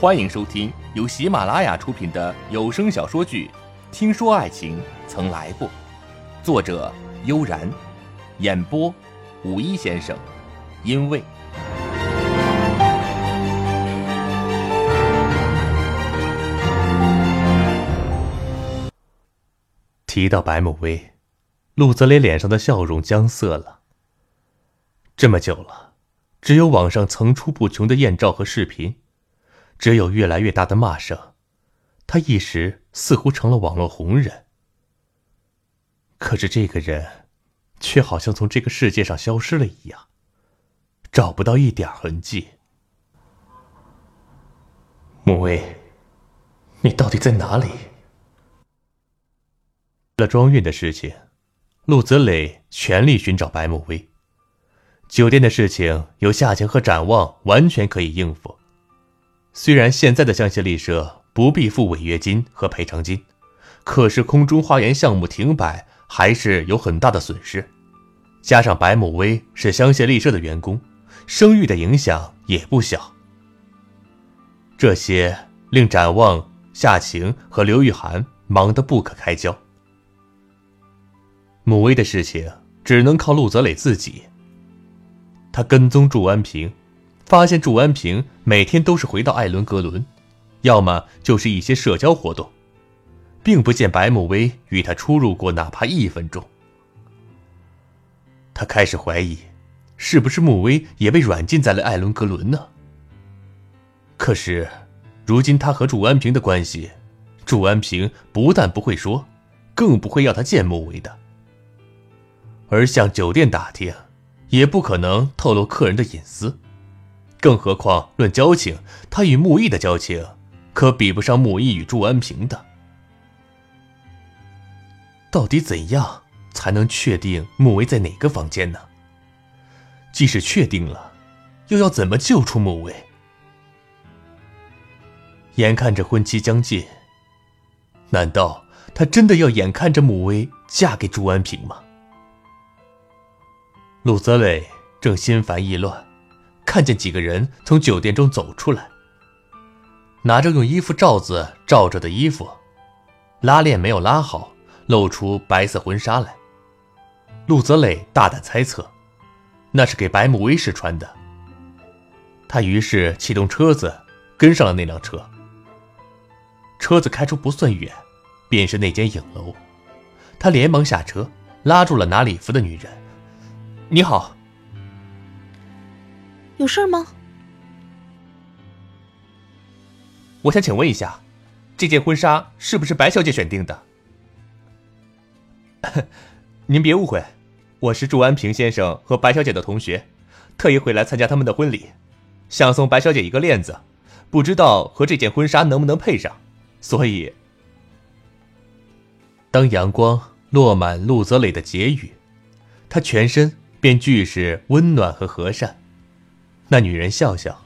欢迎收听由喜马拉雅出品的有声小说剧《听说爱情曾来过》，作者悠然，演播五一先生，因为提到白慕薇，陆泽雷脸上的笑容僵涩了。这么久了，只有网上层出不穷的艳照和视频。只有越来越大的骂声，他一时似乎成了网络红人。可是这个人，却好像从这个世界上消失了一样，找不到一点痕迹。穆威，你到底在哪里？为了庄运的事情，陆泽磊全力寻找白慕威。酒店的事情，有夏晴和展望完全可以应付。虽然现在的香榭丽舍不必付违约金和赔偿金，可是空中花园项目停摆还是有很大的损失。加上白慕薇是香榭丽舍的员工，声誉的影响也不小。这些令展望、夏晴和刘玉涵忙得不可开交。慕薇的事情只能靠陆泽磊自己。他跟踪祝安平。发现祝安平每天都是回到艾伦格伦，要么就是一些社交活动，并不见白慕薇与他出入过哪怕一分钟。他开始怀疑，是不是慕薇也被软禁在了艾伦格伦呢？可是，如今他和祝安平的关系，祝安平不但不会说，更不会要他见慕薇的。而向酒店打听，也不可能透露客人的隐私。更何况，论交情，他与木易的交情可比不上木易与祝安平的。到底怎样才能确定穆威在哪个房间呢？即使确定了，又要怎么救出穆威？眼看着婚期将近，难道他真的要眼看着穆威嫁给祝安平吗？陆泽磊正心烦意乱。看见几个人从酒店中走出来，拿着用衣服罩子罩着的衣服，拉链没有拉好，露出白色婚纱来。陆泽磊大胆猜测，那是给白慕威试穿的。他于是启动车子，跟上了那辆车。车子开出不算远，便是那间影楼。他连忙下车，拉住了拿礼服的女人：“你好。”有事吗？我想请问一下，这件婚纱是不是白小姐选定的？您别误会，我是祝安平先生和白小姐的同学，特意回来参加他们的婚礼，想送白小姐一个链子，不知道和这件婚纱能不能配上，所以……当阳光落满陆泽磊的结语，他全身便俱是温暖和和善。那女人笑笑：“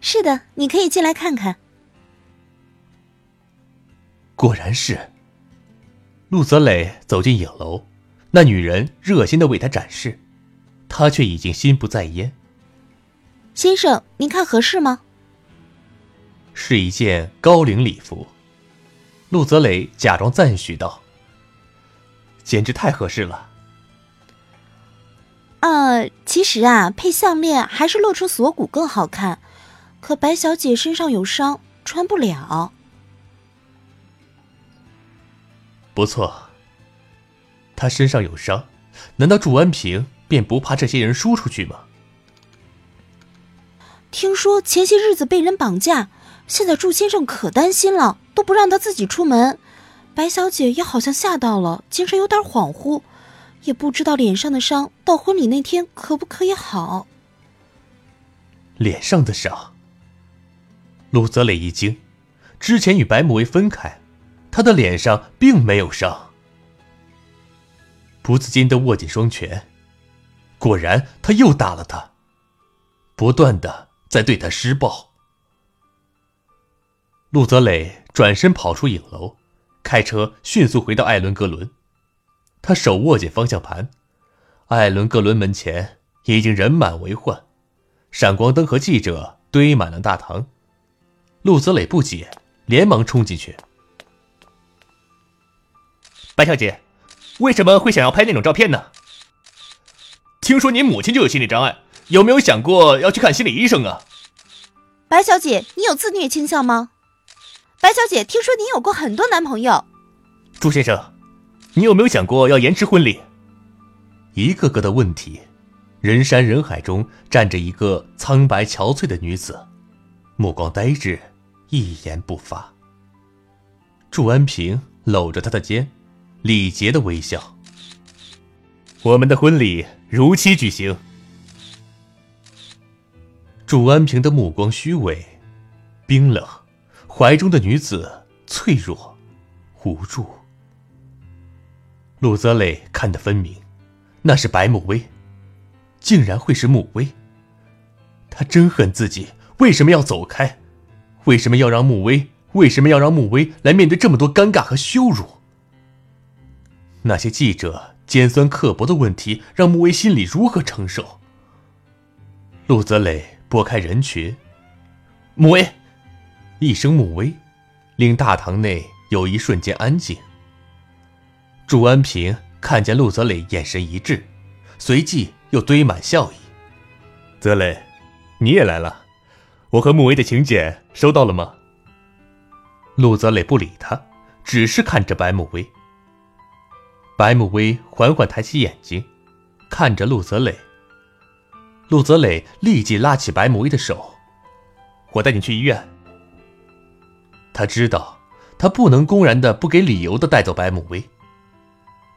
是的，你可以进来看看。”果然是。陆泽磊走进影楼，那女人热心的为他展示，他却已经心不在焉。先生，您看合适吗？是一件高领礼服。陆泽磊假装赞许道：“简直太合适了。”呃，其实啊，配项链还是露出锁骨更好看。可白小姐身上有伤，穿不了。不错，她身上有伤，难道祝安平便不怕这些人输出去吗？听说前些日子被人绑架，现在祝先生可担心了，都不让他自己出门。白小姐也好像吓到了，精神有点恍惚。也不知道脸上的伤到婚礼那天可不可以好。脸上的伤。陆泽磊一惊，之前与白慕薇分开，他的脸上并没有伤。不自禁的握紧双拳，果然他又打了他，不断的在对他施暴。陆泽磊转身跑出影楼，开车迅速回到艾伦格伦。他手握紧方向盘，艾伦·格伦门前已经人满为患，闪光灯和记者堆满了大堂。陆泽磊不解，连忙冲进去。白小姐，为什么会想要拍那种照片呢？听说你母亲就有心理障碍，有没有想过要去看心理医生啊？白小姐，你有自虐倾向吗？白小姐，听说你有过很多男朋友。朱先生，你有没有想过要延迟婚礼？一个个的问题，人山人海中站着一个苍白憔悴的女子，目光呆滞，一言不发。祝安平搂着她的肩，礼节的微笑。我们的婚礼如期举行。祝安平的目光虚伪、冰冷，怀中的女子脆弱、无助。陆泽磊看得分明。那是白慕薇，竟然会是慕薇。他真恨自己为什么要走开，为什么要让慕薇，为什么要让慕薇来面对这么多尴尬和羞辱？那些记者尖酸刻薄的问题，让慕薇心里如何承受？陆泽磊拨开人群，慕薇，一声慕薇，令大堂内有一瞬间安静。祝安平。看见陆泽磊眼神一滞，随即又堆满笑意。泽磊，你也来了，我和穆威的请柬收到了吗？陆泽磊不理他，只是看着白慕威。白慕薇缓缓抬起眼睛，看着陆泽磊。陆泽磊立即拉起白慕薇的手：“我带你去医院。”他知道，他不能公然的、不给理由的带走白慕薇。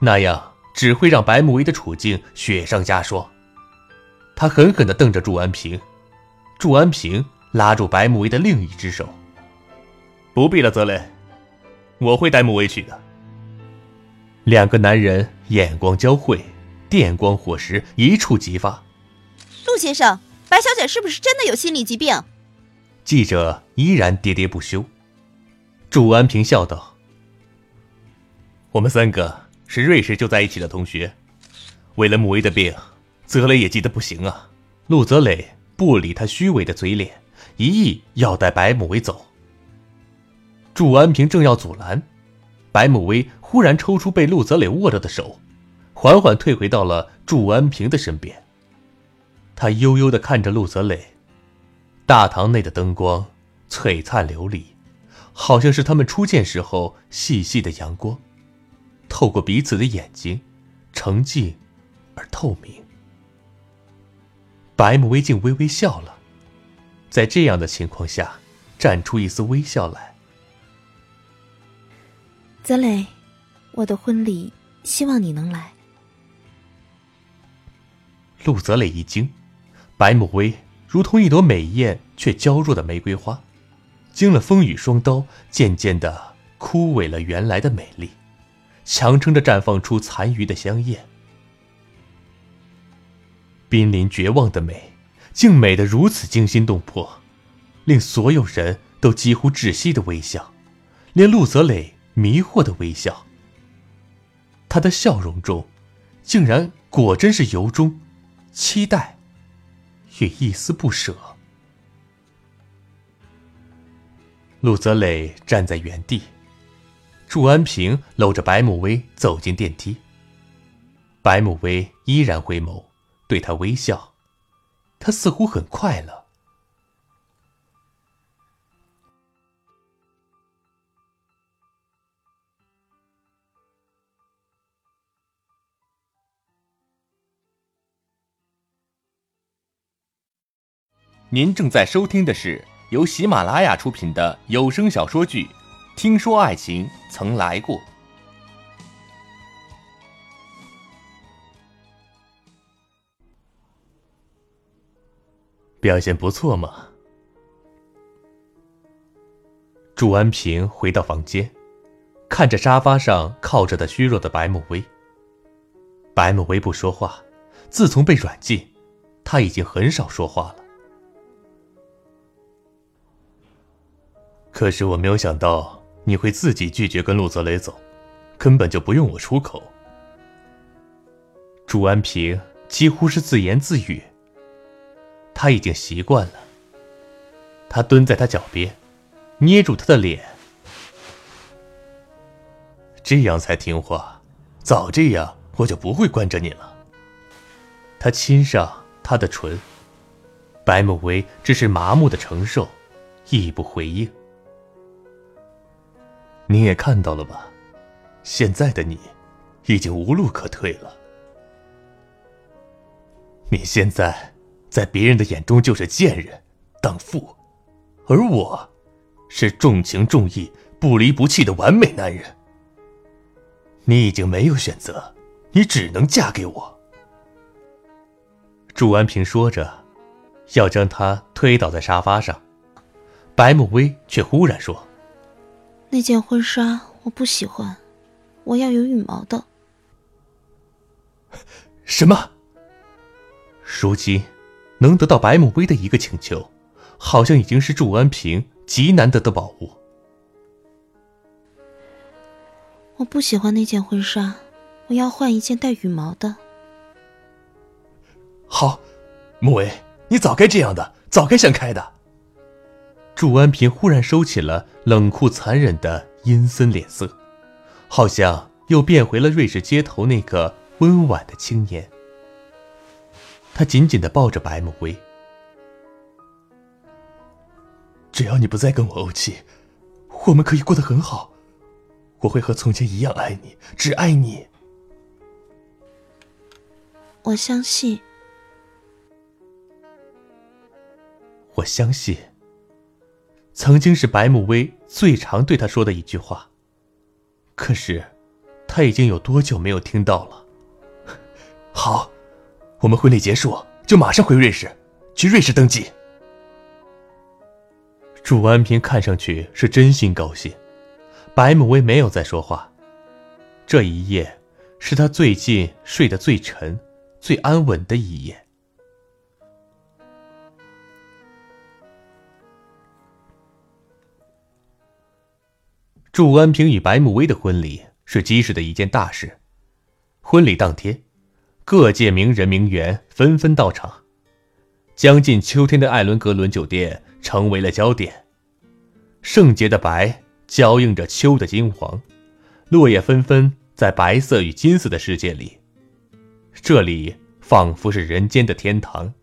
那样只会让白慕薇的处境雪上加霜。他狠狠地瞪着祝安平，祝安平拉住白慕薇的另一只手：“不必了，泽雷，我会带慕薇去的。”两个男人眼光交汇，电光火石一触即发。陆先生，白小姐是不是真的有心理疾病？记者依然喋喋不休。祝安平笑道：“我们三个。”是瑞士就在一起的同学，为了穆威的病，泽磊也急得不行啊。陆泽磊不理他虚伪的嘴脸，一意要带白慕薇走。祝安平正要阻拦，白慕薇忽然抽出被陆泽磊握着的手，缓缓退回到了祝安平的身边。他悠悠地看着陆泽磊，大堂内的灯光璀璨流离，好像是他们初见时候细细的阳光。透过彼此的眼睛，澄净而透明。白慕薇竟微微笑了，在这样的情况下，绽出一丝微笑来。泽磊，我的婚礼，希望你能来。陆泽磊一惊，白慕薇如同一朵美艳却娇弱的玫瑰花，经了风雨霜刀，渐渐的枯萎了原来的美丽。强撑着绽放出残余的香艳，濒临绝望的美，竟美得如此惊心动魄，令所有人都几乎窒息的微笑，连陆泽磊迷惑的微笑。他的笑容中，竟然果真是由衷期待与一丝不舍。陆泽磊站在原地。祝安平搂着白慕薇走进电梯。白慕薇依然回眸，对他微笑，他似乎很快乐。您正在收听的是由喜马拉雅出品的有声小说剧。听说爱情曾来过，表现不错嘛。祝安平回到房间，看着沙发上靠着的虚弱的白慕薇。白慕薇不说话，自从被软禁，他已经很少说话了。可是我没有想到。你会自己拒绝跟陆泽雷走，根本就不用我出口。朱安平几乎是自言自语。他已经习惯了，他蹲在他脚边，捏住他的脸。这样才听话，早这样我就不会惯着你了。他亲上他的唇，白慕薇只是麻木的承受，亦不回应。你也看到了吧？现在的你，已经无路可退了。你现在，在别人的眼中就是贱人、荡妇，而我，是重情重义、不离不弃的完美男人。你已经没有选择，你只能嫁给我。祝安平说着，要将他推倒在沙发上，白慕薇却忽然说。那件婚纱我不喜欢，我要有羽毛的。什么？如今能得到白慕薇的一个请求，好像已经是祝安平极难得的宝物。我不喜欢那件婚纱，我要换一件带羽毛的。好，慕薇，你早该这样的，早该想开的。祝安平忽然收起了冷酷残忍的阴森脸色，好像又变回了瑞士街头那个温婉的青年。他紧紧的抱着白慕薇，只要你不再跟我怄气，我们可以过得很好。我会和从前一样爱你，只爱你。我相信，我相信。曾经是白慕薇最常对他说的一句话。可是，他已经有多久没有听到了？好，我们婚礼结束就马上回瑞士，去瑞士登记。祝安平看上去是真心高兴。白慕薇没有再说话。这一夜，是他最近睡得最沉、最安稳的一夜。祝安平与白慕薇的婚礼是基氏的一件大事。婚礼当天，各界名人名媛纷纷到场，将近秋天的艾伦格伦酒店成为了焦点。圣洁的白交映着秋的金黄，落叶纷纷在白色与金色的世界里，这里仿佛是人间的天堂。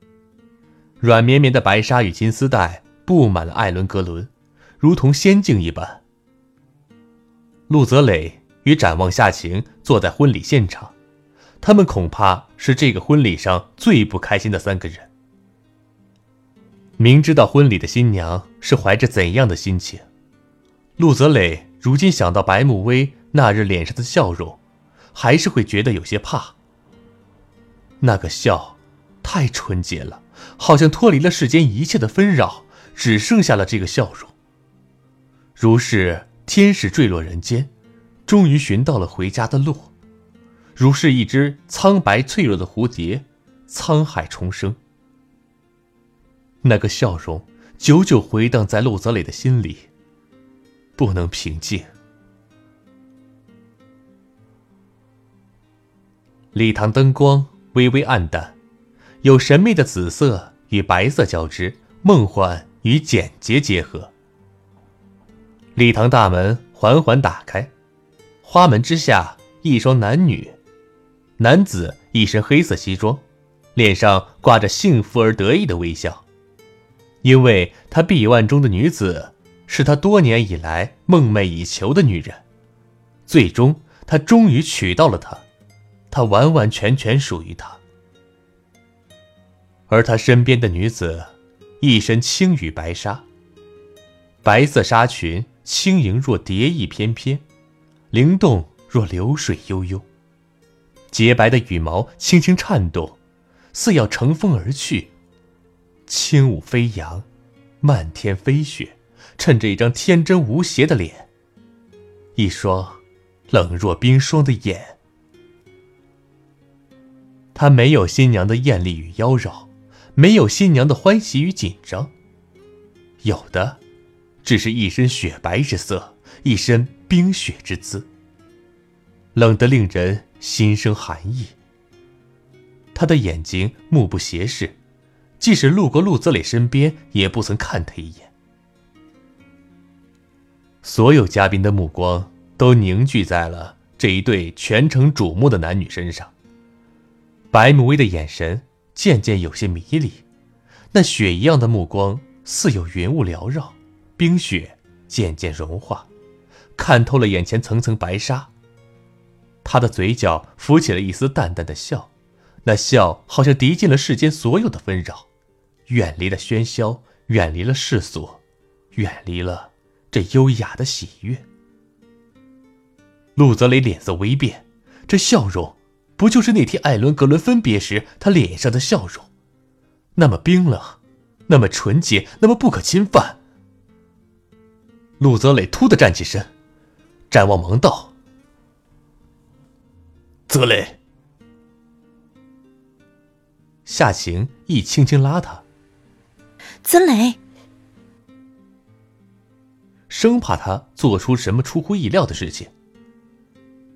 软绵绵的白纱与金丝带布满了艾伦格伦，如同仙境一般。陆泽磊与展望夏晴坐在婚礼现场，他们恐怕是这个婚礼上最不开心的三个人。明知道婚礼的新娘是怀着怎样的心情，陆泽磊如今想到白慕薇那日脸上的笑容，还是会觉得有些怕。那个笑，太纯洁了，好像脱离了世间一切的纷扰，只剩下了这个笑容。如是。天使坠落人间，终于寻到了回家的路，如是一只苍白脆弱的蝴蝶，沧海重生。那个笑容久久回荡在陆泽磊的心里，不能平静。礼堂灯光微微暗淡，有神秘的紫色与白色交织，梦幻与简洁结合。礼堂大门缓缓打开，花门之下，一双男女。男子一身黑色西装，脸上挂着幸福而得意的微笑，因为他臂腕中的女子是他多年以来梦寐以求的女人。最终，他终于娶到了她，她完完全全属于他。而他身边的女子，一身青羽白纱，白色纱裙。轻盈若蝶翼翩翩，灵动若流水悠悠。洁白的羽毛轻轻颤动，似要乘风而去。轻舞飞扬，漫天飞雪，衬着一张天真无邪的脸，一双冷若冰霜的眼。她没有新娘的艳丽与妖娆，没有新娘的欢喜与紧张，有的。只是一身雪白之色，一身冰雪之姿，冷得令人心生寒意。他的眼睛目不斜视，即使路过陆泽磊身边，也不曾看他一眼。所有嘉宾的目光都凝聚在了这一对全城瞩目的男女身上。白慕薇的眼神渐渐有些迷离，那雪一样的目光似有云雾缭绕，冰雪渐渐融化，看透了眼前层层白纱。他的嘴角浮起了一丝淡淡的笑，那笑好像涤尽了世间所有的纷扰，远离了喧嚣，远离了世俗，远离了。这优雅的喜悦，陆泽雷脸色微变，这笑容，不就是那天艾伦格伦分别时他脸上的笑容？那么冰冷，那么纯洁，那么不可侵犯。陆泽磊突的站起身，展望蒙道：“泽磊。”夏晴亦轻轻拉他：“泽磊。”生怕他做出什么出乎意料的事情。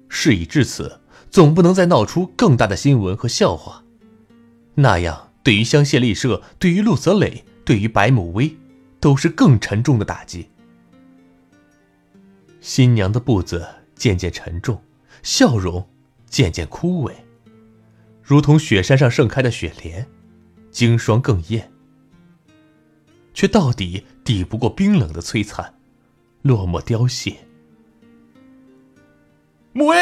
事已至此，总不能再闹出更大的新闻和笑话，那样对于香榭丽舍、对于陆泽磊、对于白慕薇，都是更沉重的打击。新娘的步子渐渐沉重，笑容渐渐枯萎，如同雪山上盛开的雪莲，经霜更艳，却到底抵不过冰冷的摧残。落寞凋谢。穆威！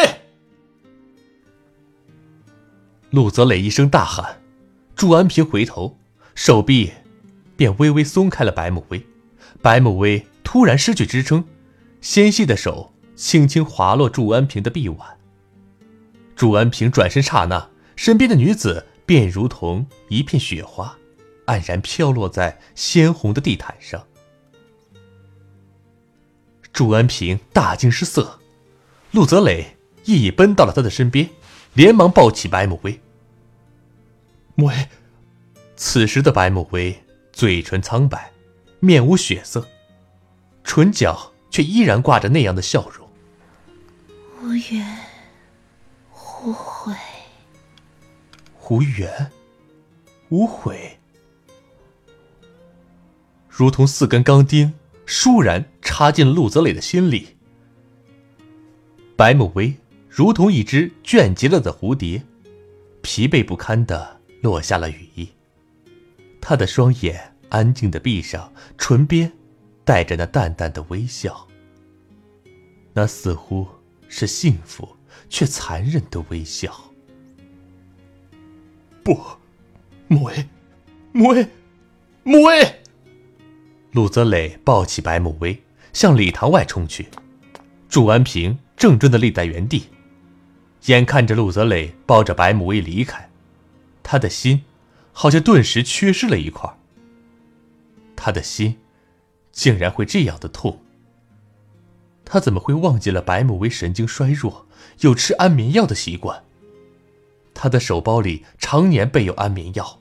陆泽磊一声大喊，祝安平回头，手臂便微微松开了白慕薇。白慕薇突然失去支撑，纤细的手轻轻滑落祝安平的臂弯。祝安平转身刹那，身边的女子便如同一片雪花，黯然飘落在鲜红的地毯上。祝安平大惊失色，陆泽磊一已奔到了他的身边，连忙抱起白慕薇。慕薇，此时的白慕薇嘴唇苍白，面无血色，唇角却依然挂着那样的笑容。无缘无悔，无缘无悔，如同四根钢钉。倏然插进了陆泽磊的心里。白慕薇如同一只倦极了的蝴蝶，疲惫不堪的落下了羽翼。她的双眼安静的闭上，唇边带着那淡淡的微笑。那似乎是幸福却残忍的微笑。不，慕薇，慕薇，慕薇。陆泽磊抱起白慕薇，向礼堂外冲去。祝安平怔怔的立在原地，眼看着陆泽磊抱着白慕薇离开，他的心好像顿时缺失了一块。他的心竟然会这样的痛。他怎么会忘记了白慕薇神经衰弱，有吃安眠药的习惯？他的手包里常年备有安眠药。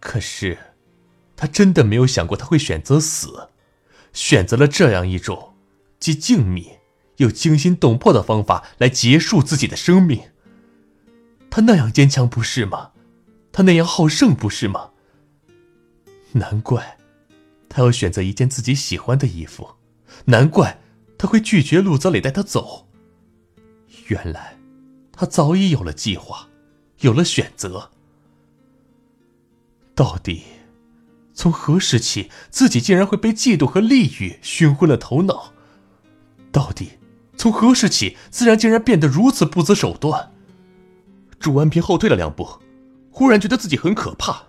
可是。他真的没有想过他会选择死，选择了这样一种既静谧又惊心动魄的方法来结束自己的生命。他那样坚强，不是吗？他那样好胜，不是吗？难怪他要选择一件自己喜欢的衣服，难怪他会拒绝陆泽磊带他走。原来他早已有了计划，有了选择。到底。从何时起，自己竟然会被嫉妒和利欲熏昏了头脑？到底从何时起，自然竟然变得如此不择手段？祝安平后退了两步，忽然觉得自己很可怕。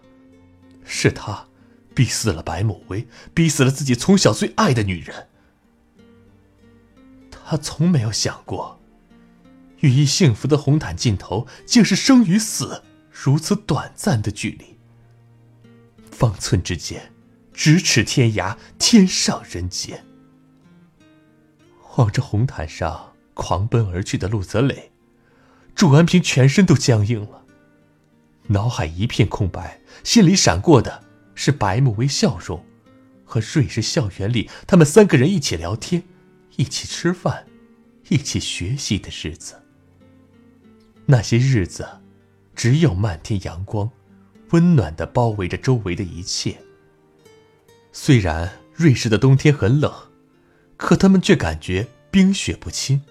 是他，逼死了白某薇，逼死了自己从小最爱的女人。他从没有想过，羽翼幸福的红毯尽头，竟是生与死如此短暂的距离。方寸之间，咫尺天涯，天上人间。望着红毯上狂奔而去的陆泽磊，祝安平全身都僵硬了，脑海一片空白，心里闪过的是白慕薇笑容，和瑞士校园里他们三个人一起聊天、一起吃饭、一起学习的日子。那些日子，只有漫天阳光。温暖的包围着周围的一切。虽然瑞士的冬天很冷，可他们却感觉冰雪不侵，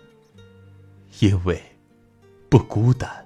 因为不孤单。